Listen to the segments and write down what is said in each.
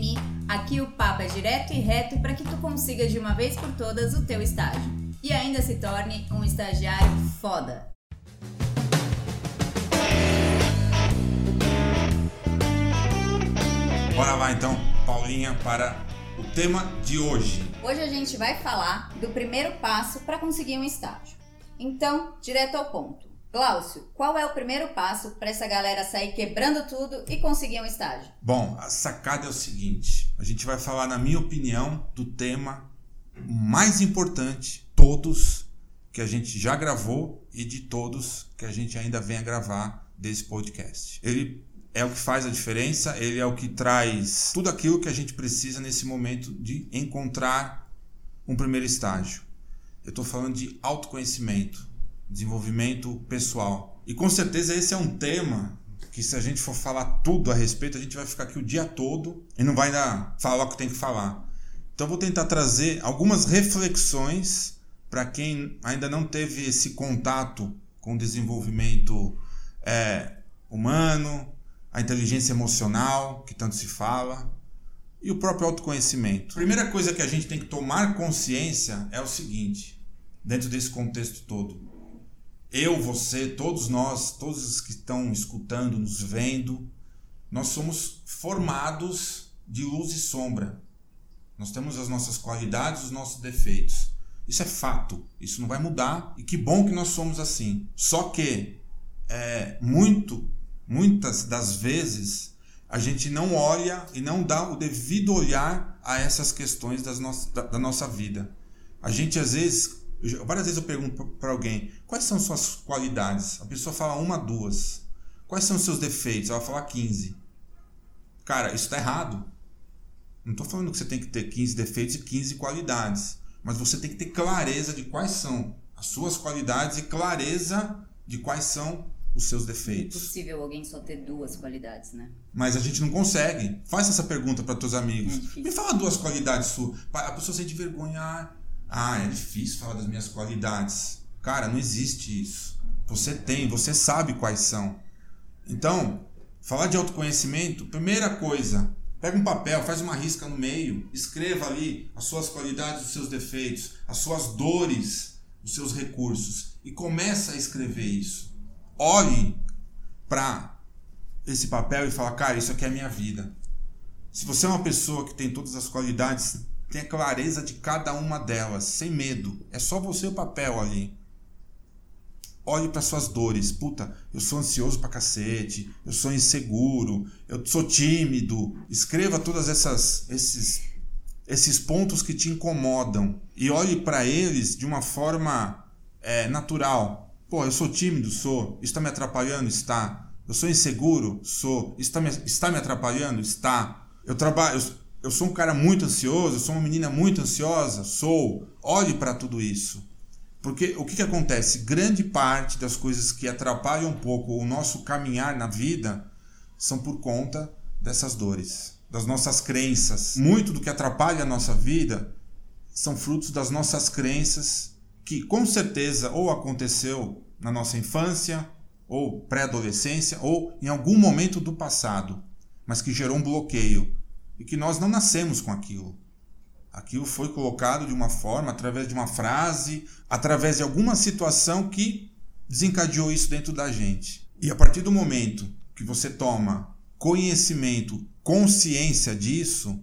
mimimi, aqui o papo é direto e reto para que tu consiga de uma vez por todas o teu estágio e ainda se torne um estagiário foda. Bora lá então, Paulinha, para o tema de hoje. Hoje a gente vai falar do primeiro passo para conseguir um estágio. Então, direto ao ponto. Glaucio, qual é o primeiro passo para essa galera sair quebrando tudo e conseguir um estágio? Bom, a sacada é o seguinte: a gente vai falar, na minha opinião, do tema mais importante, todos que a gente já gravou e de todos que a gente ainda vem a gravar desse podcast. Ele é o que faz a diferença, ele é o que traz tudo aquilo que a gente precisa nesse momento de encontrar um primeiro estágio. Eu estou falando de autoconhecimento desenvolvimento pessoal. E com certeza esse é um tema que se a gente for falar tudo a respeito, a gente vai ficar aqui o dia todo e não vai dar, falar o que tem que falar. Então vou tentar trazer algumas reflexões para quem ainda não teve esse contato com o desenvolvimento é, humano, a inteligência emocional, que tanto se fala, e o próprio autoconhecimento. A primeira coisa que a gente tem que tomar consciência é o seguinte, dentro desse contexto todo eu, você, todos nós, todos os que estão escutando, nos vendo, nós somos formados de luz e sombra. Nós temos as nossas qualidades, os nossos defeitos. Isso é fato, isso não vai mudar e que bom que nós somos assim. Só que é, muito, muitas das vezes a gente não olha e não dá o devido olhar a essas questões das no da, da nossa vida. A gente às vezes várias vezes eu pergunto para alguém quais são suas qualidades. A pessoa fala uma, duas. Quais são os seus defeitos? Ela vai falar 15. Cara, isso está errado. Não estou falando que você tem que ter 15 defeitos e 15 qualidades. Mas você tem que ter clareza de quais são as suas qualidades e clareza de quais são os seus defeitos. É impossível alguém só ter duas qualidades, né? Mas a gente não consegue. Faça essa pergunta para teus amigos. É Me fala duas qualidades suas. A pessoa sente vergonha. Ah, é difícil falar das minhas qualidades. Cara, não existe isso. Você tem, você sabe quais são. Então, falar de autoconhecimento, primeira coisa, pega um papel, faz uma risca no meio, escreva ali as suas qualidades, os seus defeitos, as suas dores, os seus recursos e começa a escrever isso. Olhe para esse papel e fala, cara, isso aqui é a minha vida. Se você é uma pessoa que tem todas as qualidades Tenha clareza de cada uma delas, sem medo. É só você o papel ali. Olhe para suas dores. Puta, eu sou ansioso pra cacete, eu sou inseguro, eu sou tímido. Escreva todas essas esses esses pontos que te incomodam e olhe para eles de uma forma é, natural. Pô, eu sou tímido, sou. Está me atrapalhando? Está. Eu sou inseguro? Sou. Está me, está me atrapalhando? Está. Eu trabalho, eu, eu sou um cara muito ansioso, eu sou uma menina muito ansiosa, sou. Olhe para tudo isso. Porque o que, que acontece? Grande parte das coisas que atrapalham um pouco o nosso caminhar na vida são por conta dessas dores, das nossas crenças. Muito do que atrapalha a nossa vida são frutos das nossas crenças que com certeza ou aconteceu na nossa infância, ou pré-adolescência, ou em algum momento do passado, mas que gerou um bloqueio e que nós não nascemos com aquilo. Aquilo foi colocado de uma forma, através de uma frase, através de alguma situação que desencadeou isso dentro da gente. E a partir do momento que você toma conhecimento, consciência disso,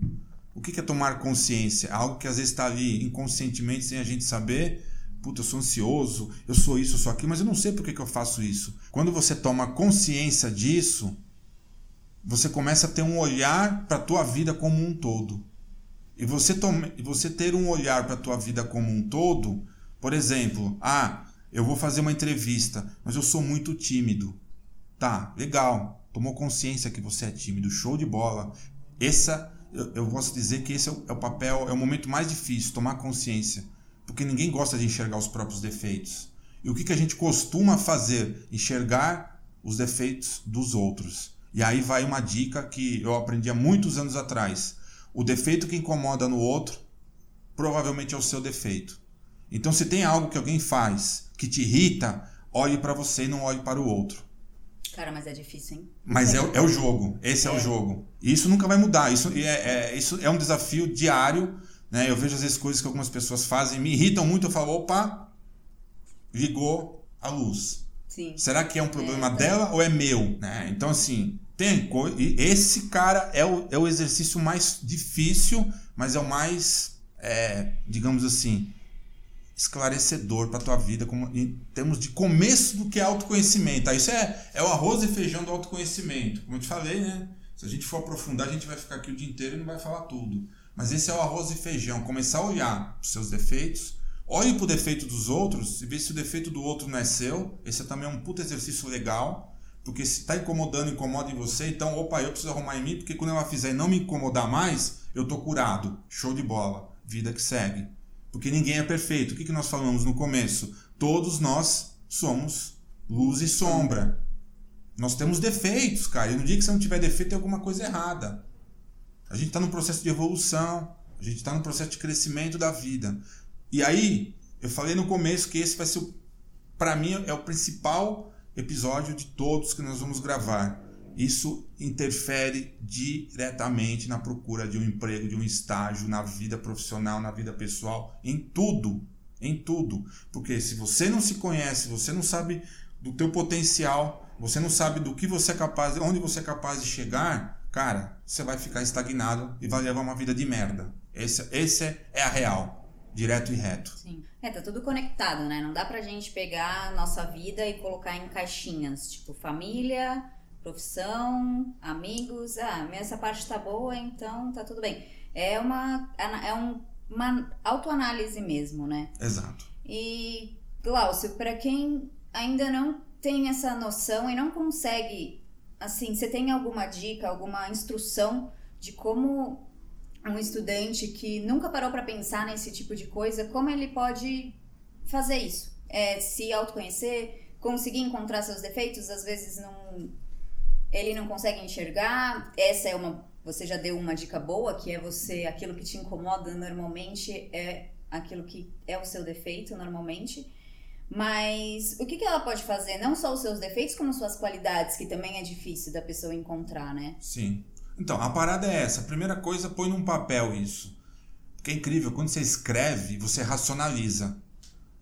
o que é tomar consciência? Algo que às vezes está ali inconscientemente, sem a gente saber. Puta, eu sou ansioso, eu sou isso, eu sou aquilo, mas eu não sei por que, que eu faço isso. Quando você toma consciência disso, você começa a ter um olhar para a tua vida como um todo. E você, tome, você ter um olhar para a tua vida como um todo, por exemplo, ah, eu vou fazer uma entrevista, mas eu sou muito tímido. Tá, legal. Tomou consciência que você é tímido, show de bola. Essa, eu, eu posso dizer que esse é o, é o papel, é o momento mais difícil, tomar consciência. Porque ninguém gosta de enxergar os próprios defeitos. E o que, que a gente costuma fazer? Enxergar os defeitos dos outros. E aí vai uma dica que eu aprendi há muitos anos atrás. O defeito que incomoda no outro provavelmente é o seu defeito. Então, se tem algo que alguém faz que te irrita, olhe para você e não olhe para o outro. Cara, mas é difícil, hein? Mas é, é o jogo. Esse é. é. o jogo. E isso nunca vai mudar. Isso é, é, isso é um desafio diário. Né? Eu vejo às vezes coisas que algumas pessoas fazem, me irritam muito. Eu falo, opa, ligou a luz. Sim. Será que é um problema é, dela ou é meu? Né? Então, assim, tem. Esse cara é o, é o exercício mais difícil, mas é o mais, é, digamos assim, esclarecedor para tua vida como, em termos de começo do que é autoconhecimento. Isso é, é o arroz e feijão do autoconhecimento. Como eu te falei, né? Se a gente for aprofundar, a gente vai ficar aqui o dia inteiro e não vai falar tudo. Mas esse é o arroz e feijão. Começar a olhar os seus defeitos, olhe para o defeito dos outros e ver se o defeito do outro não é seu. Esse é também um puto exercício legal. Porque se está incomodando, incomoda em você, então, opa, eu preciso arrumar em mim, porque quando ela fizer e não me incomodar mais, eu tô curado. Show de bola. Vida que segue. Porque ninguém é perfeito. O que, que nós falamos no começo? Todos nós somos luz e sombra. Nós temos defeitos, cara. E no dia que você não tiver defeito, tem alguma coisa errada. A gente está no processo de evolução. A gente está no processo de crescimento da vida. E aí, eu falei no começo que esse vai ser, para mim, é o principal episódio de todos que nós vamos gravar. Isso interfere diretamente na procura de um emprego, de um estágio, na vida profissional, na vida pessoal, em tudo, em tudo. Porque se você não se conhece, você não sabe do teu potencial, você não sabe do que você é capaz, onde você é capaz de chegar, cara, você vai ficar estagnado e vai levar uma vida de merda. Esse é, é a real direto e reto. Sim. É, tá tudo conectado, né? Não dá pra gente pegar a nossa vida e colocar em caixinhas, tipo família, profissão, amigos. Ah, essa parte tá boa, então tá tudo bem. É uma, é um, uma autoanálise mesmo, né? Exato. E, Glaucio, para quem ainda não tem essa noção e não consegue, assim, você tem alguma dica, alguma instrução de como um estudante que nunca parou para pensar nesse tipo de coisa, como ele pode fazer isso? É, se autoconhecer, conseguir encontrar seus defeitos, às vezes não ele não consegue enxergar. Essa é uma você já deu uma dica boa, que é você aquilo que te incomoda normalmente é aquilo que é o seu defeito normalmente. Mas o que, que ela pode fazer? Não só os seus defeitos, como suas qualidades, que também é difícil da pessoa encontrar, né? Sim. Então, a parada é essa. Primeira coisa, põe num papel isso. Porque é incrível, quando você escreve, você racionaliza.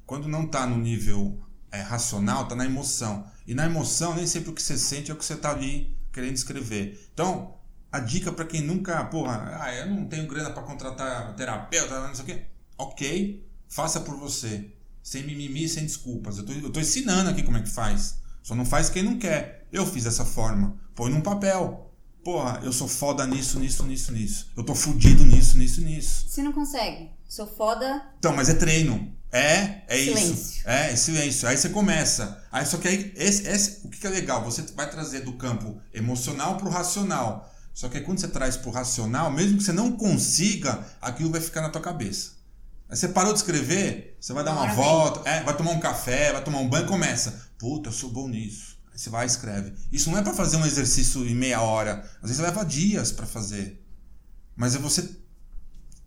Quando não está no nível é, racional, está na emoção. E na emoção, nem sempre o que você sente é o que você está ali querendo escrever. Então, a dica para quem nunca, porra, ah, eu não tenho grana para contratar terapeuta, não sei o quê. Ok, faça por você. Sem mimimi, sem desculpas. Eu tô, eu tô ensinando aqui como é que faz. Só não faz quem não quer. Eu fiz dessa forma. Põe num papel porra, eu sou foda nisso, nisso, nisso, nisso. Eu tô fudido nisso, nisso, nisso. Você não consegue. Sou foda. Então, mas é treino. É, é silêncio. isso. É, é silêncio. Aí você começa. Aí só que aí, esse, esse, o que é legal? Você vai trazer do campo emocional pro racional. Só que aí quando você traz pro racional, mesmo que você não consiga, aquilo vai ficar na tua cabeça. Aí você parou de escrever, você vai dar uma volta, é, vai tomar um café, vai tomar um banho e começa. Puta, eu sou bom nisso. Você vai e escreve. Isso não é para fazer um exercício em meia hora. Às vezes leva dias para fazer. Mas é você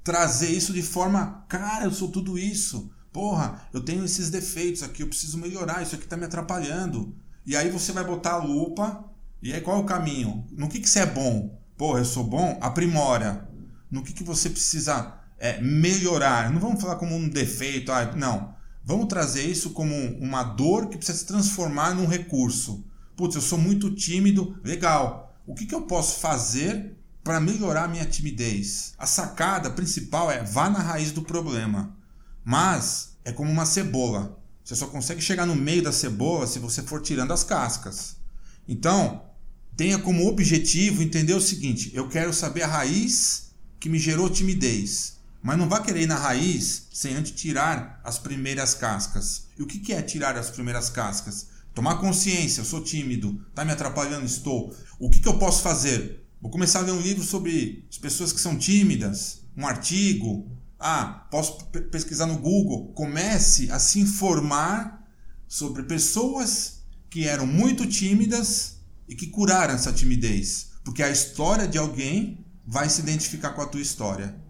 trazer isso de forma, cara, eu sou tudo isso. Porra, eu tenho esses defeitos aqui, eu preciso melhorar, isso aqui tá me atrapalhando. E aí você vai botar a lupa, e aí qual é o caminho? No que, que você é bom? Porra, eu sou bom? Aprimora. No que, que você precisa é, melhorar? Não vamos falar como um defeito, ah, não. Vamos trazer isso como uma dor que precisa se transformar num recurso. Putz, eu sou muito tímido, legal. O que, que eu posso fazer para melhorar a minha timidez? A sacada principal é vá na raiz do problema. Mas é como uma cebola. Você só consegue chegar no meio da cebola se você for tirando as cascas. Então, tenha como objetivo entender o seguinte: eu quero saber a raiz que me gerou timidez. Mas não vá querer ir na raiz sem antes tirar as primeiras cascas. E o que é tirar as primeiras cascas? Tomar consciência, eu sou tímido, tá me atrapalhando, estou. O que, que eu posso fazer? Vou começar a ler um livro sobre as pessoas que são tímidas, um artigo. Ah, posso pesquisar no Google. Comece a se informar sobre pessoas que eram muito tímidas e que curaram essa timidez. Porque a história de alguém vai se identificar com a tua história.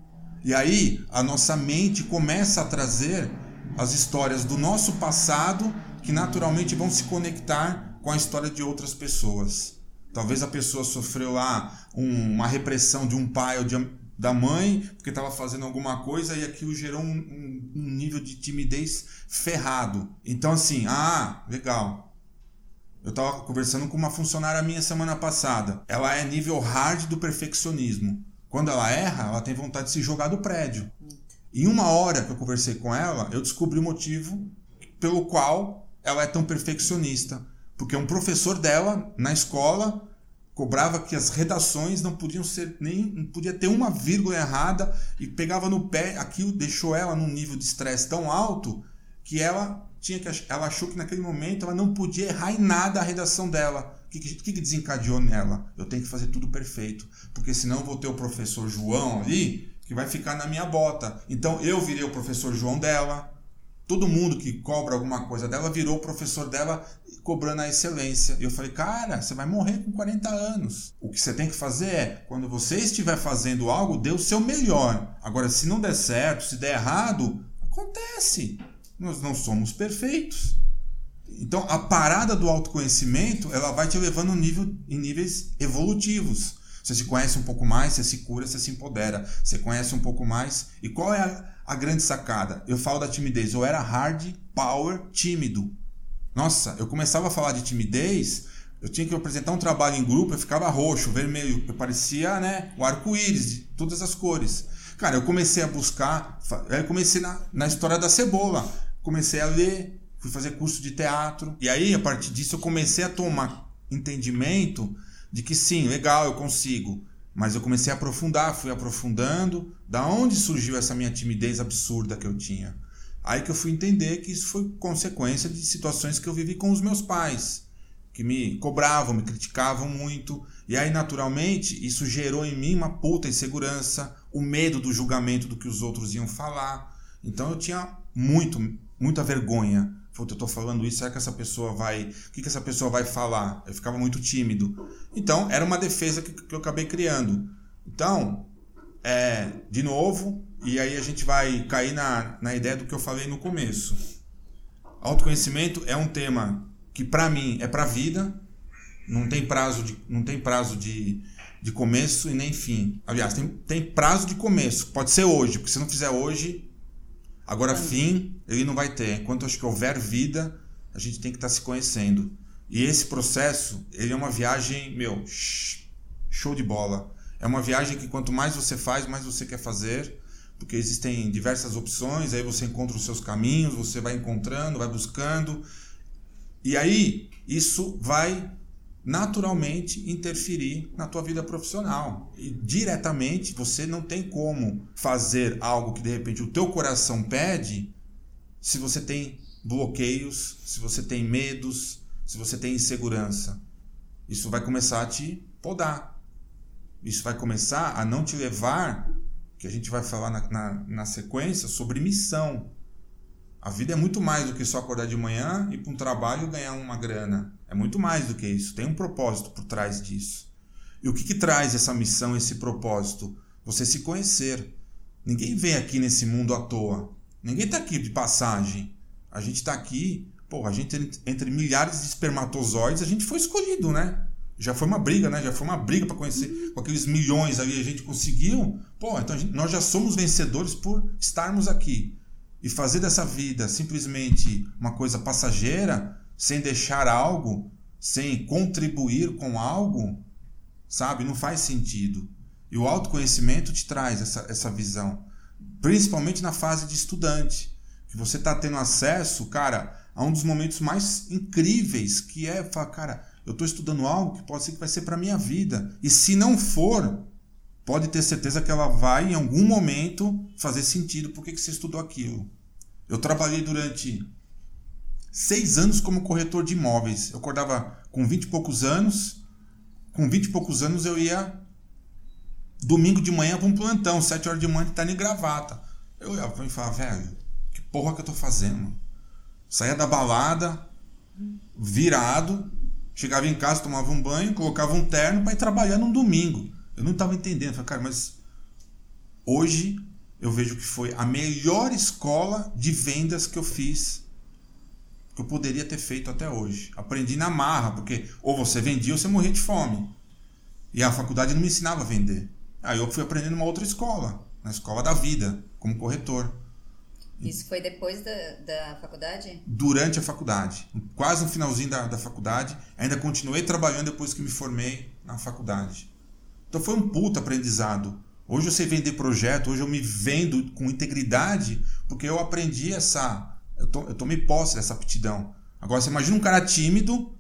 E aí a nossa mente começa a trazer as histórias do nosso passado que naturalmente vão se conectar com a história de outras pessoas. Talvez a pessoa sofreu lá um, uma repressão de um pai ou de, da mãe, porque estava fazendo alguma coisa e aquilo gerou um, um, um, nível de timidez ferrado. Então, assim, ah, legal. Eu estava conversando com uma funcionária minha semana passada. Ela é nível hard do perfeccionismo. Quando ela erra, ela tem vontade de se jogar do prédio. Em uma hora que eu conversei com ela, eu descobri o motivo pelo qual ela é tão perfeccionista. Porque um professor dela, na escola, cobrava que as redações não podiam ser nem não podia ter uma vírgula errada e pegava no pé aquilo deixou ela num nível de estresse tão alto que ela tinha que ela achou que naquele momento ela não podia errar em nada a redação dela o que, que, desencadeou nela eu tenho que fazer tudo perfeito porque senão vou ter o professor João ali que vai ficar na minha bota então eu virei o professor João dela Todo mundo que cobra alguma coisa dela virou o professor dela cobrando a excelência. E eu falei, cara, você vai morrer com 40 anos. O que você tem que fazer é, quando você estiver fazendo algo, dê o seu melhor. Agora, se não der certo, se der errado, acontece. Nós não somos perfeitos. Então, a parada do autoconhecimento, ela vai te levando nível, em níveis evolutivos. Você se conhece um pouco mais, você se cura, você se empodera. Você conhece um pouco mais. E qual é a a grande sacada. Eu falo da timidez. Eu era hard power tímido. Nossa, eu começava a falar de timidez, eu tinha que apresentar um trabalho em grupo, eu ficava roxo, vermelho, eu parecia, né, o arco-íris de todas as cores. Cara, eu comecei a buscar, eu comecei na, na história da cebola, comecei a ler, fui fazer curso de teatro, e aí a partir disso eu comecei a tomar entendimento de que sim, legal, eu consigo, mas eu comecei a aprofundar, fui aprofundando. Da onde surgiu essa minha timidez absurda que eu tinha? Aí que eu fui entender que isso foi consequência de situações que eu vivi com os meus pais, que me cobravam, me criticavam muito. E aí, naturalmente, isso gerou em mim uma puta insegurança, o medo do julgamento do que os outros iam falar. Então eu tinha muito, muita vergonha Puta, eu tô falando isso, será que essa pessoa vai. O que, que essa pessoa vai falar? Eu ficava muito tímido. Então, era uma defesa que, que eu acabei criando. Então, é, de novo, e aí a gente vai cair na, na ideia do que eu falei no começo. Autoconhecimento é um tema que, para mim, é para vida, não tem prazo de, não tem prazo de, de começo e nem fim. Aliás, tem, tem prazo de começo, pode ser hoje, porque se não fizer hoje, Agora, fim, ele não vai ter. Enquanto acho que houver vida, a gente tem que estar tá se conhecendo. E esse processo, ele é uma viagem, meu, show de bola. É uma viagem que quanto mais você faz, mais você quer fazer, porque existem diversas opções, aí você encontra os seus caminhos, você vai encontrando, vai buscando. E aí, isso vai naturalmente interferir na tua vida profissional. E diretamente você não tem como fazer algo que de repente o teu coração pede se você tem bloqueios, se você tem medos, se você tem insegurança. Isso vai começar a te podar. Isso vai começar a não te levar, que a gente vai falar na, na, na sequência, sobre missão. A vida é muito mais do que só acordar de manhã, ir para um trabalho e ganhar uma grana. É muito mais do que isso. Tem um propósito por trás disso. E o que, que traz essa missão, esse propósito? Você se conhecer. Ninguém vem aqui nesse mundo à toa. Ninguém está aqui de passagem. A gente está aqui, pô, a gente entre milhares de espermatozoides, a gente foi escolhido, né? Já foi uma briga, né? Já foi uma briga para conhecer com aqueles milhões ali a gente conseguiu. Pô, então gente, nós já somos vencedores por estarmos aqui e fazer dessa vida simplesmente uma coisa passageira, sem deixar algo, sem contribuir com algo, sabe? Não faz sentido. E o autoconhecimento te traz essa, essa visão, principalmente na fase de estudante, que você está tendo acesso, cara, a um dos momentos mais incríveis, que é falar, cara, eu estou estudando algo que pode ser que vai ser para minha vida. E se não for, pode ter certeza que ela vai, em algum momento, fazer sentido por que você estudou aquilo. Eu trabalhei durante seis anos como corretor de imóveis. Eu acordava com 20 e poucos anos. Com 20 e poucos anos eu ia domingo de manhã para um plantão, 7 horas de manhã, estar em gravata. Eu olhava para mim e falava, velho, que porra que eu tô fazendo? Saía da balada, virado, chegava em casa, tomava um banho, colocava um terno para ir trabalhar num domingo. Eu não estava entendendo. Falei, cara, mas hoje eu vejo que foi a melhor escola de vendas que eu fiz. que eu poderia ter feito até hoje. Aprendi na marra, porque ou você vendia ou você morria de fome. E a faculdade não me ensinava a vender. Aí eu fui aprendendo numa outra escola, na escola da vida, como corretor. Isso foi depois da, da faculdade? Durante a faculdade. Quase no finalzinho da, da faculdade. Ainda continuei trabalhando depois que me formei na faculdade. Então foi um puta aprendizado. Hoje eu sei vender projeto, hoje eu me vendo com integridade, porque eu aprendi essa. Eu, to, eu tomei posse dessa aptidão. Agora você imagina um cara tímido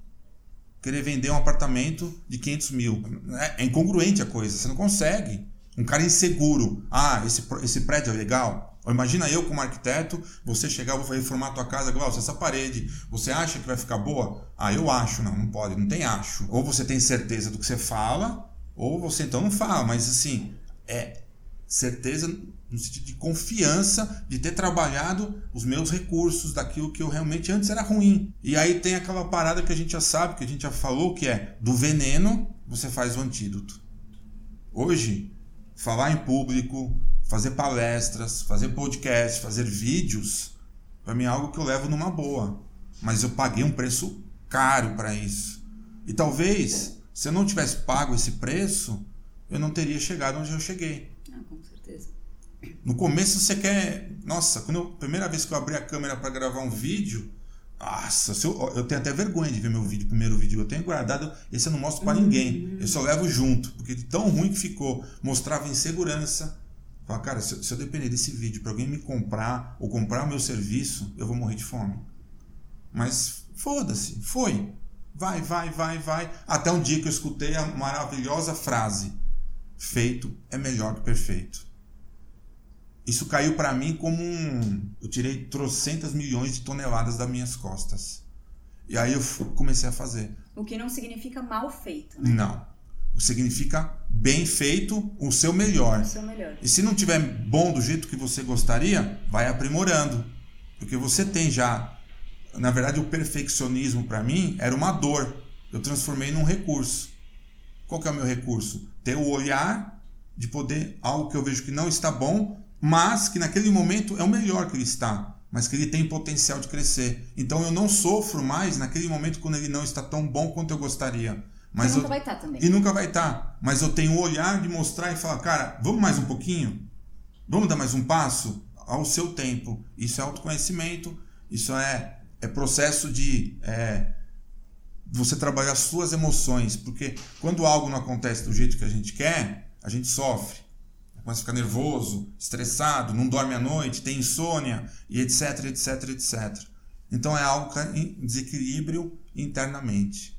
querer vender um apartamento de 500 mil. É, é incongruente a coisa, você não consegue. Um cara inseguro. Ah, esse, esse prédio é legal. Ou imagina eu como arquiteto, você chegar, vou reformar a tua casa, Glaucio, essa parede, você acha que vai ficar boa? Ah, eu acho. Não, não pode, não tem acho. Ou você tem certeza do que você fala, ou você então não fala. Mas assim, é certeza no sentido de confiança de ter trabalhado os meus recursos daquilo que eu realmente antes era ruim. E aí tem aquela parada que a gente já sabe, que a gente já falou, que é do veneno você faz o antídoto. Hoje, falar em público, fazer palestras, fazer podcast, fazer vídeos, para mim é algo que eu levo numa boa. Mas eu paguei um preço caro para isso. E talvez, se eu não tivesse pago esse preço, eu não teria chegado onde eu cheguei. Ah, com certeza. No começo você quer. Nossa, quando eu, primeira vez que eu abri a câmera para gravar um vídeo, nossa, eu, eu, tenho até vergonha de ver meu vídeo, primeiro vídeo. Eu tenho guardado, esse eu não mostro para ninguém. Eu só levo junto, porque tão ruim que ficou, mostrava insegurança. Fala, cara, se, se eu depender desse vídeo para alguém me comprar ou comprar o meu serviço, eu vou morrer de fome. Mas foda-se, foi. Vai, vai, vai, vai. Até um dia que eu escutei a maravilhosa frase: feito é melhor que perfeito. Isso caiu para mim como um. Eu tirei trocentas milhões de toneladas das minhas costas. E aí eu comecei a fazer. O que não significa mal feito, né? Não. O significa bem feito, o seu melhor. O seu melhor. E se não tiver bom do jeito que você gostaria, vai aprimorando. Porque você tem já. Na verdade, o perfeccionismo para mim era uma dor. Eu transformei num recurso. Qual que é o meu recurso? Ter o olhar de poder algo que eu vejo que não está bom, mas que naquele momento é o melhor que ele está, mas que ele tem potencial de crescer. Então eu não sofro mais naquele momento quando ele não está tão bom quanto eu gostaria. Mas e nunca eu, vai estar também. E nunca vai estar. Mas eu tenho o olhar de mostrar e falar, cara, vamos mais um pouquinho? Vamos dar mais um passo? Ao seu tempo. Isso é autoconhecimento, isso é, é processo de é, você trabalhar as suas emoções. Porque quando algo não acontece do jeito que a gente quer, a gente sofre. Começa a ficar nervoso, estressado, não dorme à noite, tem insônia e etc, etc, etc. Então é algo que está em desequilíbrio internamente.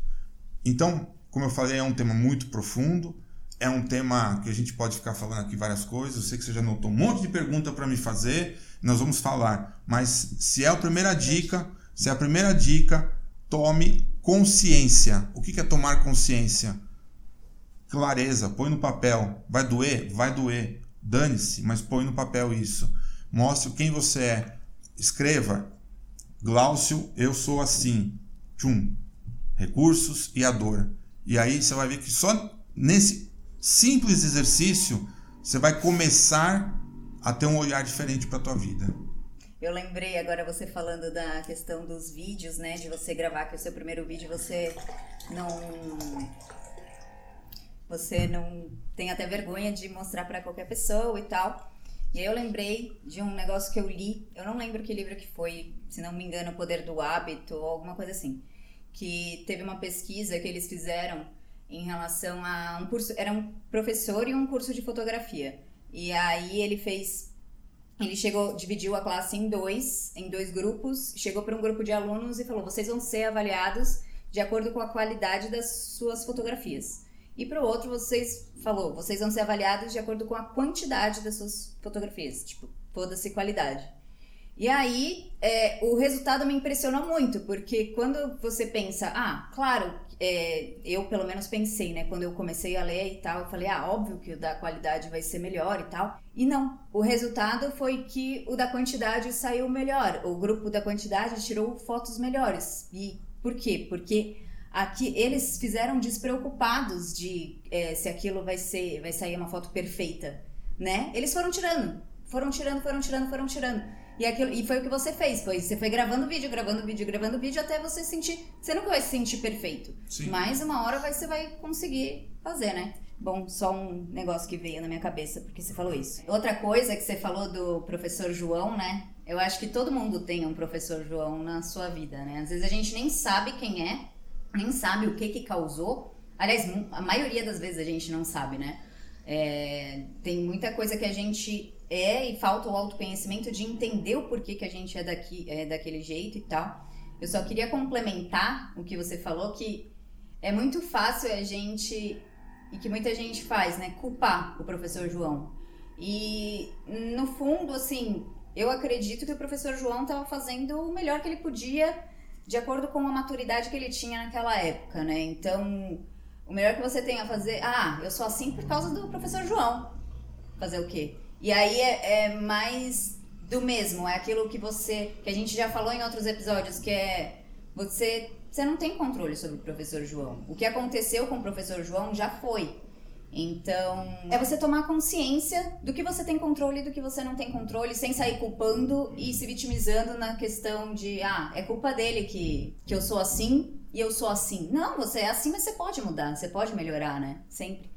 Então, como eu falei, é um tema muito profundo, é um tema que a gente pode ficar falando aqui várias coisas. Eu sei que você já notou um monte de pergunta para me fazer, nós vamos falar. Mas se é a primeira dica, se é a primeira dica, tome consciência. O que é tomar consciência? Clareza, põe no papel. Vai doer? Vai doer. Dane-se, mas põe no papel isso. Mostre quem você é. Escreva. Glaucio, eu sou assim. Tchum. Recursos e a dor. E aí você vai ver que só nesse simples exercício você vai começar a ter um olhar diferente para a tua vida. Eu lembrei agora você falando da questão dos vídeos, né? De você gravar que o seu primeiro vídeo você não você não tem até vergonha de mostrar para qualquer pessoa e tal. E aí eu lembrei de um negócio que eu li, eu não lembro que livro que foi, se não me engano, O Poder do Hábito ou alguma coisa assim que teve uma pesquisa que eles fizeram em relação a um curso, era um professor e um curso de fotografia. E aí ele fez ele chegou, dividiu a classe em dois, em dois grupos, chegou para um grupo de alunos e falou: "Vocês vão ser avaliados de acordo com a qualidade das suas fotografias". E para o outro, vocês falou: "Vocês vão ser avaliados de acordo com a quantidade das suas fotografias". Tipo, foda-se qualidade. E aí, é, o resultado me impressionou muito, porque quando você pensa, ah, claro, é, eu pelo menos pensei, né, quando eu comecei a ler e tal, eu falei, ah, óbvio que o da qualidade vai ser melhor e tal. E não, o resultado foi que o da quantidade saiu melhor. O grupo da quantidade tirou fotos melhores. E por quê? Porque aqui eles fizeram despreocupados de é, se aquilo vai ser, vai sair uma foto perfeita, né? Eles foram tirando, foram tirando, foram tirando, foram tirando. E, aquilo, e foi o que você fez, foi você foi gravando vídeo, gravando vídeo, gravando vídeo até você sentir. Você nunca vai se sentir perfeito. Sim. Mas uma hora vai, você vai conseguir fazer, né? Bom, só um negócio que veio na minha cabeça, porque você falou isso. Outra coisa que você falou do professor João, né? Eu acho que todo mundo tem um professor João na sua vida, né? Às vezes a gente nem sabe quem é, nem sabe o que que causou. Aliás, a maioria das vezes a gente não sabe, né? É, tem muita coisa que a gente é e falta o autoconhecimento de entender o porquê que a gente é, daqui, é daquele jeito e tal. Eu só queria complementar o que você falou, que é muito fácil a gente, e que muita gente faz, né? Culpar o professor João. E, no fundo, assim, eu acredito que o professor João estava fazendo o melhor que ele podia, de acordo com a maturidade que ele tinha naquela época, né? Então, o melhor que você tem a fazer. Ah, eu sou assim por causa do professor João. Fazer o quê? E aí é, é, mais do mesmo, é aquilo que você. que a gente já falou em outros episódios, que é você. Você não tem controle sobre o professor João. O que aconteceu com o professor João já foi. Então, é você tomar consciência do que você tem controle e do que você não tem controle, sem sair culpando e se vitimizando na questão de, ah, é culpa dele que, que eu sou assim e eu sou assim. Não, você é assim, mas você pode mudar, você pode melhorar, né? Sempre.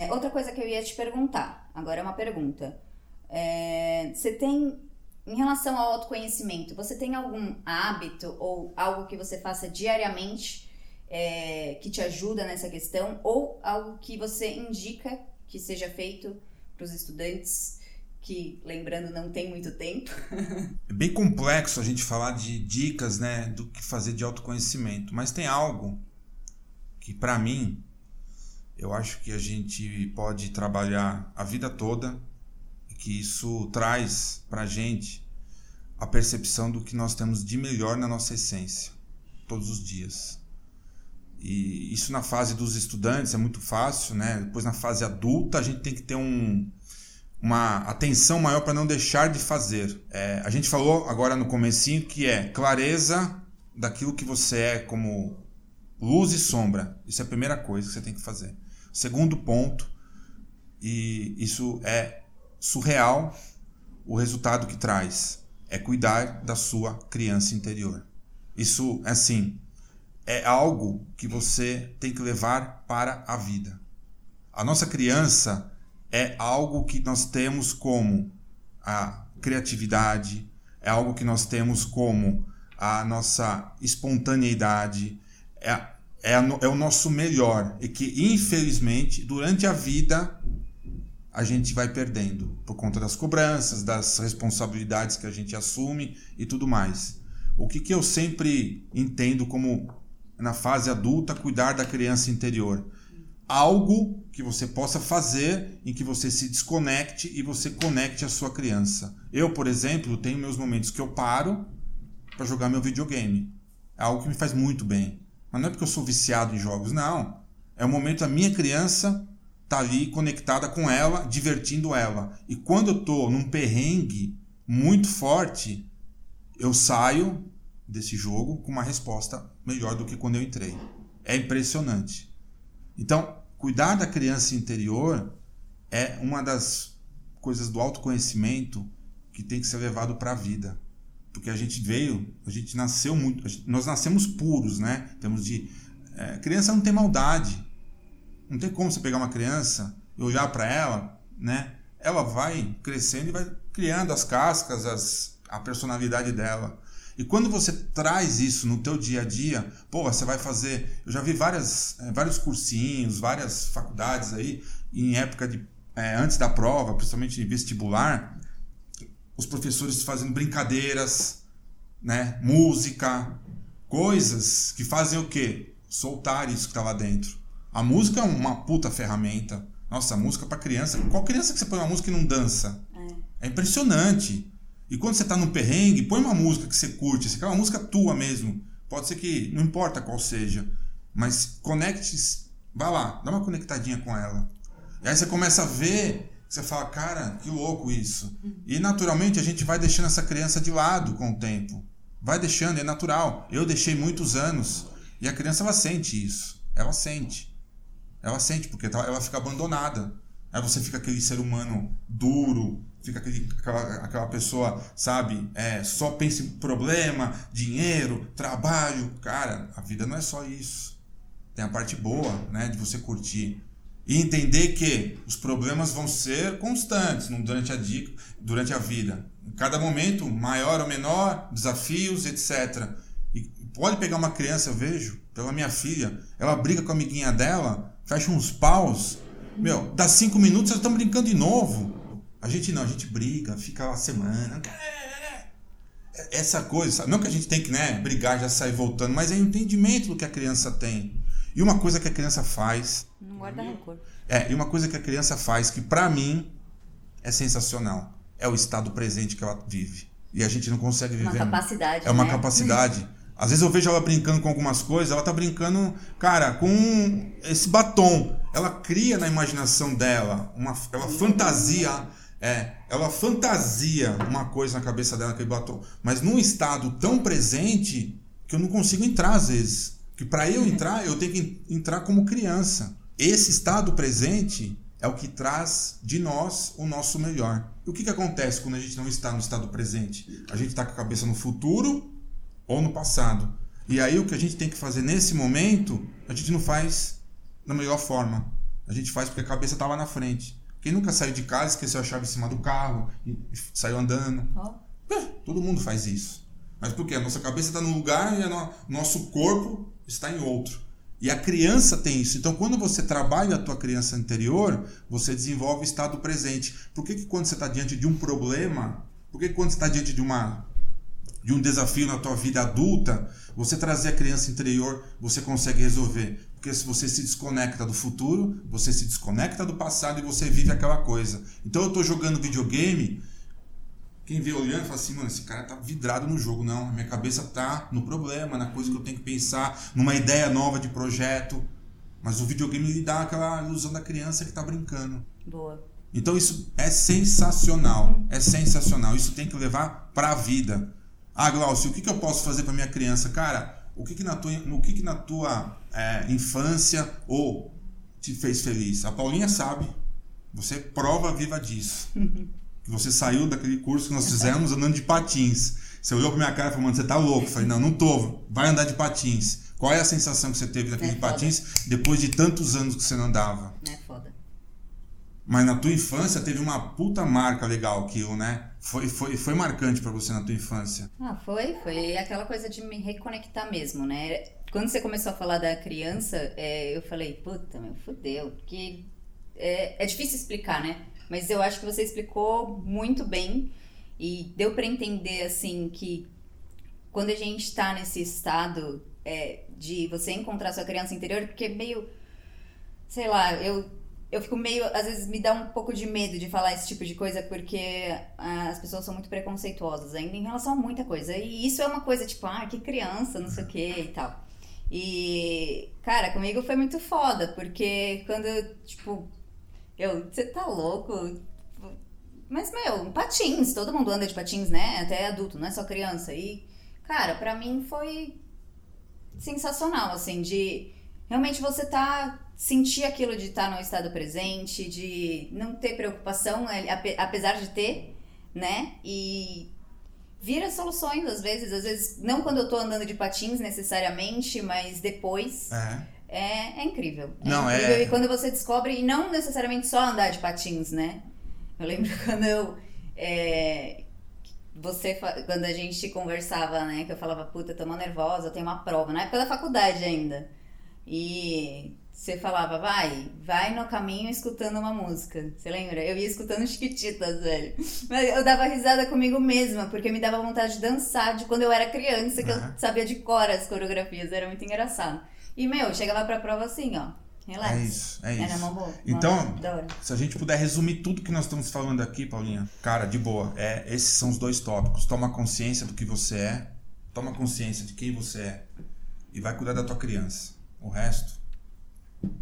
É, outra coisa que eu ia te perguntar, agora é uma pergunta. É, você tem, em relação ao autoconhecimento, você tem algum hábito ou algo que você faça diariamente é, que te ajuda nessa questão? Ou algo que você indica que seja feito para os estudantes que, lembrando, não tem muito tempo? é bem complexo a gente falar de dicas, né, do que fazer de autoconhecimento, mas tem algo que, para mim, eu acho que a gente pode trabalhar a vida toda que isso traz para gente a percepção do que nós temos de melhor na nossa essência, todos os dias. E isso na fase dos estudantes é muito fácil, né? Depois na fase adulta a gente tem que ter um, uma atenção maior para não deixar de fazer. É, a gente falou agora no comecinho que é clareza daquilo que você é como luz e sombra. Isso é a primeira coisa que você tem que fazer. Segundo ponto, e isso é surreal o resultado que traz. É cuidar da sua criança interior. Isso, assim, é algo que você tem que levar para a vida. A nossa criança é algo que nós temos como a criatividade, é algo que nós temos como a nossa espontaneidade, é, é, é o nosso melhor e que, infelizmente, durante a vida a gente vai perdendo por conta das cobranças, das responsabilidades que a gente assume e tudo mais. O que, que eu sempre entendo como, na fase adulta, cuidar da criança interior? Algo que você possa fazer em que você se desconecte e você conecte a sua criança. Eu, por exemplo, tenho meus momentos que eu paro para jogar meu videogame. É algo que me faz muito bem. Mas não é porque eu sou viciado em jogos, não. É o momento da minha criança tá ali conectada com ela, divertindo ela. E quando eu tô num perrengue muito forte, eu saio desse jogo com uma resposta melhor do que quando eu entrei. É impressionante. Então, cuidar da criança interior é uma das coisas do autoconhecimento que tem que ser levado para a vida. Porque a gente veio, a gente nasceu muito, nós nascemos puros, né? Temos de é, criança não tem maldade. Não tem como você pegar uma criança e olhar para ela, né? Ela vai crescendo e vai criando as cascas, as, a personalidade dela. E quando você traz isso no teu dia a dia, pô, você vai fazer. Eu já vi várias, é, vários cursinhos, várias faculdades aí, em época de. É, antes da prova, principalmente vestibular, os professores fazendo brincadeiras, né? Música, coisas que fazem o quê? Soltar isso que está lá dentro. A música é uma puta ferramenta. Nossa, música para criança. Qual criança que você põe uma música e não dança? É, é impressionante. E quando você tá no perrengue, põe uma música que você curte, você quer uma música tua mesmo. Pode ser que, não importa qual seja, mas conecte, vai lá, dá uma conectadinha com ela. E aí você começa a ver, você fala, cara, que louco isso. E naturalmente a gente vai deixando essa criança de lado com o tempo. Vai deixando, é natural. Eu deixei muitos anos e a criança ela sente isso. Ela sente. Ela sente, porque ela fica abandonada. Aí você fica aquele ser humano duro, fica aquele, aquela, aquela pessoa, sabe, é, só pensa em problema, dinheiro, trabalho. Cara, a vida não é só isso. Tem a parte boa, né, de você curtir. E entender que os problemas vão ser constantes durante a, durante a vida. Em cada momento, maior ou menor, desafios, etc. E pode pegar uma criança, eu vejo, pela minha filha, ela briga com a amiguinha dela, fecha uns paus. Meu, dá cinco minutos, eles estão brincando de novo. A gente não, a gente briga, fica uma semana. Essa coisa, não que a gente tem que né, brigar já sair voltando, mas é o entendimento do que a criança tem. E uma coisa que a criança faz. Não guarda rancor. É, e uma coisa que a criança faz que para mim é sensacional. É o estado presente que ela vive. E a gente não consegue viver. Uma capacidade. É uma né? capacidade. Às vezes eu vejo ela brincando com algumas coisas, ela tá brincando, cara, com esse batom. Ela cria na imaginação dela, uma, ela fantasia é, ela fantasia uma coisa na cabeça dela, aquele batom, mas num estado tão presente que eu não consigo entrar às vezes. Que para eu entrar, eu tenho que entrar como criança. Esse estado presente é o que traz de nós o nosso melhor. E o que, que acontece quando a gente não está no estado presente? A gente está com a cabeça no futuro ou no passado. E aí o que a gente tem que fazer nesse momento, a gente não faz da melhor forma. A gente faz porque a cabeça estava na frente. Quem nunca saiu de casa, esqueceu a chave em cima do carro e saiu andando? Oh. É, todo mundo faz isso. Mas por quê? A nossa cabeça está num lugar e o nosso corpo está em outro. E a criança tem isso. Então, quando você trabalha a tua criança anterior, você desenvolve o estado presente. Por que, que quando você está diante de um problema, por que, que quando você está diante de uma de um desafio na tua vida adulta, você trazer a criança interior, você consegue resolver. Porque se você se desconecta do futuro, você se desconecta do passado e você vive aquela coisa. Então eu tô jogando videogame, quem vê olhando fala assim, mano, esse cara tá vidrado no jogo. Não, a minha cabeça tá no problema, na coisa que eu tenho que pensar, numa ideia nova de projeto. Mas o videogame lhe dá aquela ilusão da criança que tá brincando. Boa. Então isso é sensacional. É sensacional. Isso tem que levar pra vida. Ah, Glaucio, o que, que eu posso fazer para minha criança? Cara, o que, que na tua, o que, que na tua é, infância ou te fez feliz? A Paulinha sabe. Você é prova viva disso. que você saiu daquele curso que nós fizemos andando de patins. Você olhou pra minha cara e falou, mano, você tá louco. Eu falei, não, não tô. Vai andar de patins. Qual é a sensação que você teve daquele é patins depois de tantos anos que você não andava? É. Mas na tua infância teve uma puta marca legal aquilo, né? Foi, foi, foi marcante para você na tua infância? Ah, foi. Foi aquela coisa de me reconectar mesmo, né? Quando você começou a falar da criança, é, eu falei, puta, meu, fudeu. Porque é, é difícil explicar, né? Mas eu acho que você explicou muito bem e deu para entender, assim, que quando a gente tá nesse estado é, de você encontrar sua criança interior, porque meio. Sei lá, eu eu fico meio. Às vezes me dá um pouco de medo de falar esse tipo de coisa, porque ah, as pessoas são muito preconceituosas ainda em relação a muita coisa. E isso é uma coisa tipo, ah, que criança, não sei o que e tal. E, cara, comigo foi muito foda, porque quando, tipo, eu, você tá louco? Mas, meu, patins, todo mundo anda de patins, né? Até adulto, não é só criança. E, cara, pra mim foi sensacional, assim, de realmente você tá sentir aquilo de estar no estado presente, de não ter preocupação, é, apesar de ter, né? E vira soluções às vezes, às vezes não quando eu tô andando de patins necessariamente, mas depois. É. É, é incrível. É não, incrível. É... E quando você descobre, e não necessariamente só andar de patins, né? Eu lembro quando eu. É, você, quando a gente conversava, né? Que eu falava, puta, tô nervosa, eu tenho uma prova, na época da faculdade ainda. E você falava, vai, vai no caminho escutando uma música. Você lembra? Eu ia escutando Chiquititas, velho. Mas eu dava risada comigo mesma, porque me dava vontade de dançar de quando eu era criança, que uhum. eu sabia de cor as coreografias. Era muito engraçado. E, meu, chegava pra prova assim, ó. Relax. É isso, é isso. Era uma boa. Então, se a gente puder resumir tudo que nós estamos falando aqui, Paulinha, cara, de boa, é, esses são os dois tópicos. Toma consciência do que você é, toma consciência de quem você é e vai cuidar da tua criança. O resto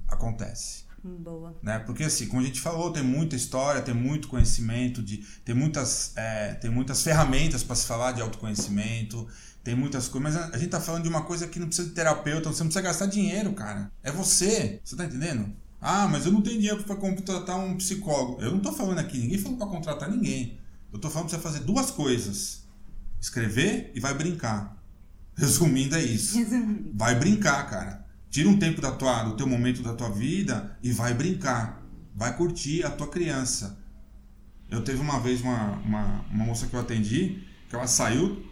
acontece. Boa. Né? Porque assim, como a gente falou, tem muita história, tem muito conhecimento, de, tem, muitas, é, tem muitas ferramentas para se falar de autoconhecimento, tem muitas coisas, mas a gente tá falando de uma coisa que não precisa de terapeuta, você não precisa gastar dinheiro, cara. É você, você tá entendendo? Ah, mas eu não tenho dinheiro para contratar um psicólogo. Eu não tô falando aqui, ninguém falou para contratar ninguém. Eu tô falando pra você fazer duas coisas: escrever e vai brincar. Resumindo, é isso. Vai brincar, cara. Tira um tempo da tua, do teu momento da tua vida e vai brincar. Vai curtir a tua criança. Eu teve uma vez uma, uma, uma moça que eu atendi, que ela saiu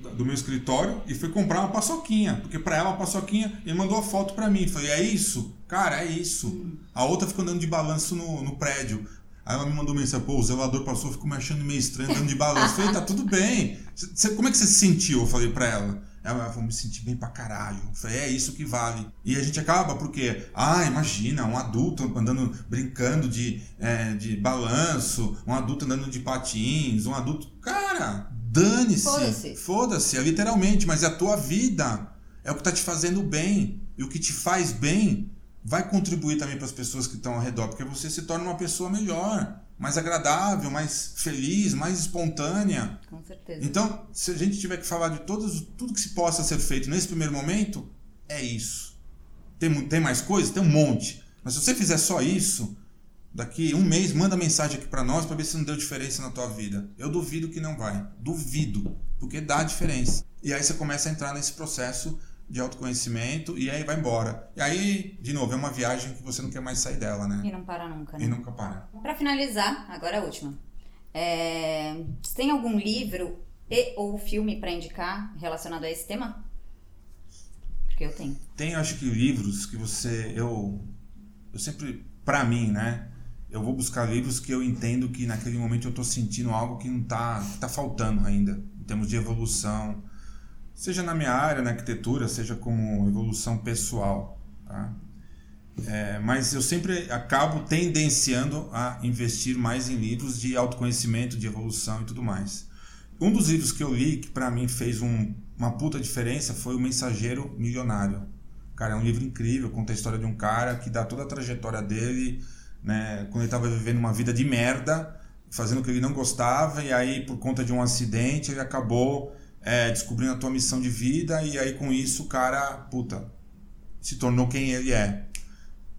do meu escritório e foi comprar uma paçoquinha. Porque para ela, a paçoquinha, ele mandou a foto para mim. Falei, é isso? Cara, é isso. A outra ficou andando de balanço no, no prédio. Aí ela me mandou mensagem, pô, o zelador passou, ficou me achando meio estranho, andando de balanço. Falei, tá tudo bem. Cê, como é que você se sentiu? Eu falei pra ela. Ela falou, me senti bem pra caralho. Eu falei, é isso que vale. E a gente acaba porque, ah, imagina, um adulto andando, brincando de, é, de balanço, um adulto andando de patins, um adulto. Cara, dane-se. Foda-se. Foda-se, é literalmente, mas é a tua vida. É o que tá te fazendo bem. E o que te faz bem vai contribuir também para as pessoas que estão ao redor, porque você se torna uma pessoa melhor mais agradável, mais feliz, mais espontânea. Com certeza. Então, se a gente tiver que falar de todos, tudo que se possa ser feito nesse primeiro momento, é isso. Tem, tem mais coisas? Tem um monte. Mas se você fizer só isso, daqui um mês, manda mensagem aqui para nós para ver se não deu diferença na tua vida. Eu duvido que não vai. Duvido. Porque dá diferença. E aí você começa a entrar nesse processo de autoconhecimento e aí vai embora. E aí, de novo, é uma viagem que você não quer mais sair dela, né? E não para nunca, né? E nunca para. Pra finalizar, agora a última. É... Você tem algum livro e ou filme pra indicar relacionado a esse tema? Porque eu tenho. Tem, acho que livros que você eu eu sempre para mim, né? Eu vou buscar livros que eu entendo que naquele momento eu tô sentindo algo que não tá que tá faltando ainda, em termos de evolução, seja na minha área, na arquitetura, seja como evolução pessoal. Tá? É, mas eu sempre acabo tendenciando a investir mais em livros de autoconhecimento, de evolução e tudo mais. Um dos livros que eu li que para mim fez um, uma puta diferença foi O Mensageiro Milionário. Cara, é um livro incrível, conta a história de um cara que dá toda a trajetória dele, né, quando ele estava vivendo uma vida de merda, fazendo o que ele não gostava, e aí por conta de um acidente ele acabou é, descobrindo a tua missão de vida e aí com isso o cara, puta, se tornou quem ele é.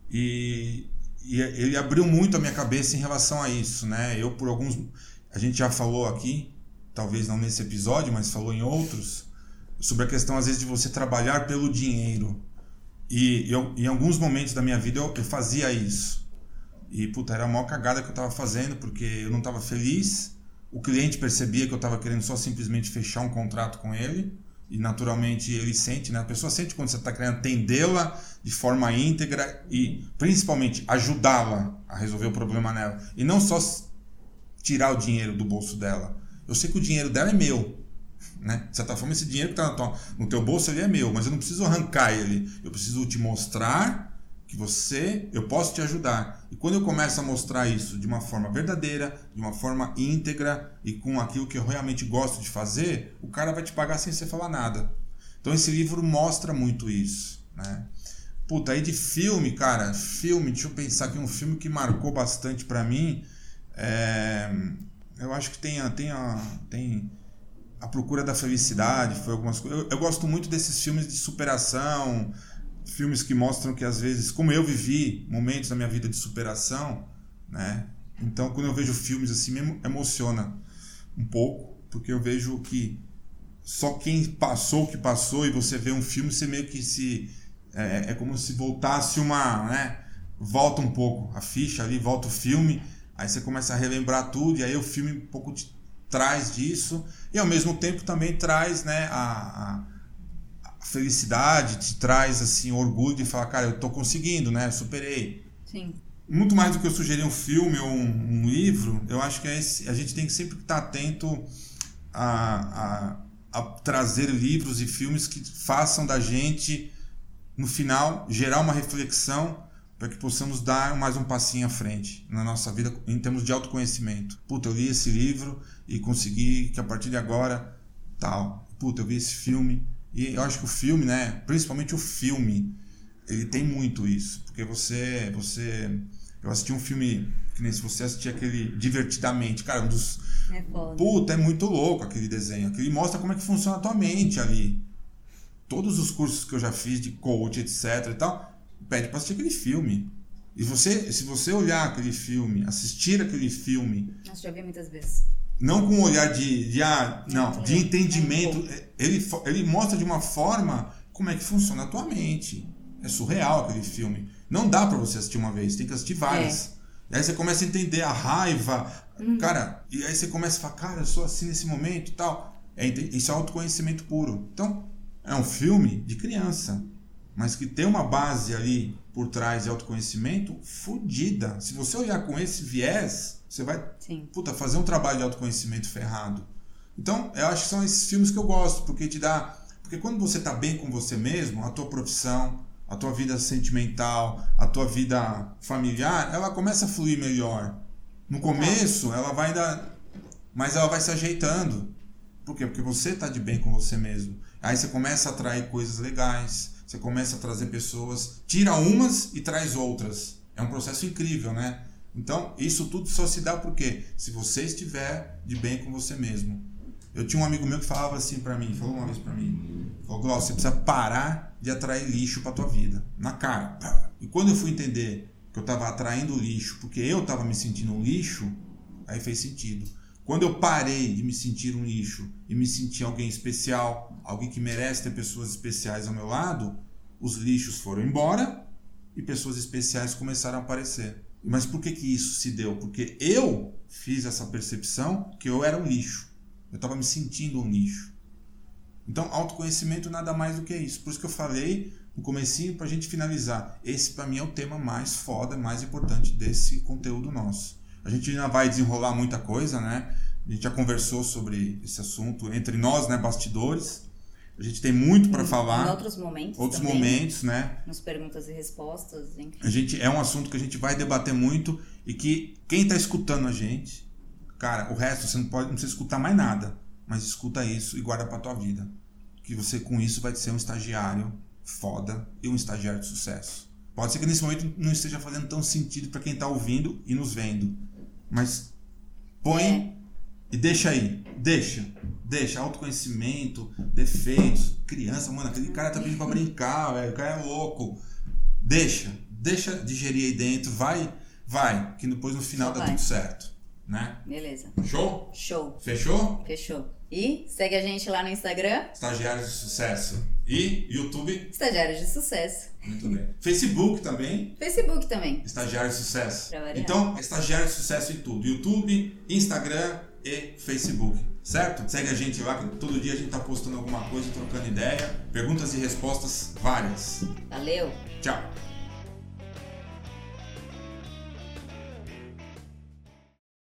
E, e ele abriu muito a minha cabeça em relação a isso, né? Eu por alguns a gente já falou aqui, talvez não nesse episódio, mas falou em outros, sobre a questão às vezes de você trabalhar pelo dinheiro. E eu, em alguns momentos da minha vida eu, eu fazia isso. E puta, era a maior cagada que eu tava fazendo, porque eu não tava feliz o cliente percebia que eu estava querendo só simplesmente fechar um contrato com ele e naturalmente ele sente, né? A pessoa sente quando você está querendo atendê-la de forma íntegra e principalmente ajudá-la a resolver o problema nela e não só tirar o dinheiro do bolso dela. Eu sei que o dinheiro dela é meu, né? De certa forma esse dinheiro que está no teu bolso ele é meu, mas eu não preciso arrancar ele. Eu preciso te mostrar que você, eu posso te ajudar. E quando eu começo a mostrar isso de uma forma verdadeira, de uma forma íntegra e com aquilo que eu realmente gosto de fazer, o cara vai te pagar sem você falar nada. Então esse livro mostra muito isso, né? Puta, aí de filme, cara, filme, deixa eu pensar aqui um filme que marcou bastante para mim. É, eu acho que tem a, tem a, tem a Procura da Felicidade, foi algumas coisas. Eu, eu gosto muito desses filmes de superação, filmes que mostram que às vezes, como eu vivi momentos da minha vida de superação, né? Então, quando eu vejo filmes assim, me emociona um pouco, porque eu vejo que só quem passou o que passou e você vê um filme, você meio que se é, é como se voltasse uma, né? Volta um pouco a ficha ali, volta o filme, aí você começa a relembrar tudo e aí o filme um pouco te traz disso e ao mesmo tempo também traz, né? a, a felicidade, te traz assim orgulho de falar, cara, eu tô conseguindo, né? superei. Sim. Muito mais do que eu sugerir um filme ou um, um livro, eu acho que é esse, a gente tem que sempre estar atento a, a, a trazer livros e filmes que façam da gente, no final, gerar uma reflexão para que possamos dar mais um passinho à frente na nossa vida em termos de autoconhecimento. Puta, eu li esse livro e consegui que a partir de agora, tal. Puta, eu vi esse filme, e eu acho que o filme, né, principalmente o filme, ele tem muito isso, porque você você eu assisti um filme que nem se você assistir aquele divertidamente, cara, um dos é foda. Puta, é muito louco aquele desenho. Aquele mostra como é que funciona a tua mente ali. Todos os cursos que eu já fiz de coach, etc e tal, pede para assistir aquele filme. E você, se você olhar aquele filme, assistir aquele filme. Nossa, já vi muitas vezes. Não com um olhar de, de ah, não, de entendimento. Ele, ele mostra de uma forma como é que funciona a tua mente. É surreal aquele filme. Não dá para você assistir uma vez, tem que assistir várias. É. E aí você começa a entender a raiva, hum. cara, e aí você começa a falar, cara, eu sou assim nesse momento e tal. É, isso é autoconhecimento puro. Então, é um filme de criança, mas que tem uma base ali por trás de autoconhecimento fodida. Se você olhar com esse viés, você vai puta, fazer um trabalho de autoconhecimento ferrado. Então, eu acho que são esses filmes que eu gosto, porque te dá. Porque quando você está bem com você mesmo, a tua profissão, a tua vida sentimental, a tua vida familiar, ela começa a fluir melhor. No começo, ela vai dar. Mas ela vai se ajeitando. Por quê? Porque você está de bem com você mesmo. Aí você começa a atrair coisas legais, você começa a trazer pessoas, tira umas e traz outras. É um processo incrível, né? Então, isso tudo só se dá porque se você estiver de bem com você mesmo. Eu tinha um amigo meu que falava assim para mim, falou uma vez para mim, falou, Glaucio, você precisa parar de atrair lixo para tua vida, na cara. E quando eu fui entender que eu estava atraindo lixo porque eu estava me sentindo um lixo, aí fez sentido. Quando eu parei de me sentir um lixo e me sentir alguém especial, alguém que merece ter pessoas especiais ao meu lado, os lixos foram embora e pessoas especiais começaram a aparecer. Mas por que, que isso se deu? Porque eu fiz essa percepção que eu era um lixo. Eu estava me sentindo um lixo. Então, autoconhecimento nada mais do que isso. Por isso que eu falei no comecinho para a gente finalizar. Esse para mim é o tema mais foda, mais importante desse conteúdo nosso. A gente ainda vai desenrolar muita coisa, né? A gente já conversou sobre esse assunto entre nós, né, bastidores. A gente tem muito para falar. Em outros momentos. Outros também, momentos, né? Nas perguntas e respostas, enfim. A gente é um assunto que a gente vai debater muito e que quem está escutando a gente, cara, o resto você não pode, não precisa escutar mais nada, mas escuta isso e guarda para tua vida, que você com isso vai ser um estagiário foda e um estagiário de sucesso. Pode ser que nesse momento não esteja fazendo tão sentido para quem está ouvindo e nos vendo, mas põe é. E deixa aí. Deixa. Deixa. Autoconhecimento, defeitos. Criança, mano, aquele cara tá pedindo pra brincar, velho. O cara é louco. Deixa. Deixa digerir aí dentro. Vai, vai. Que depois no final dá tudo certo. Né? Beleza. Show? Show. Fechou? Fechou. E segue a gente lá no Instagram. Estagiários de Sucesso. E YouTube. Estagiários de Sucesso. Muito bem. Facebook também. Facebook também. Estagiários de Sucesso. Então, Estagiários de Sucesso em tudo. YouTube, Instagram e Facebook. Certo? Segue a gente lá, que todo dia a gente tá postando alguma coisa, trocando ideia. Perguntas e respostas várias. Valeu. Tchau.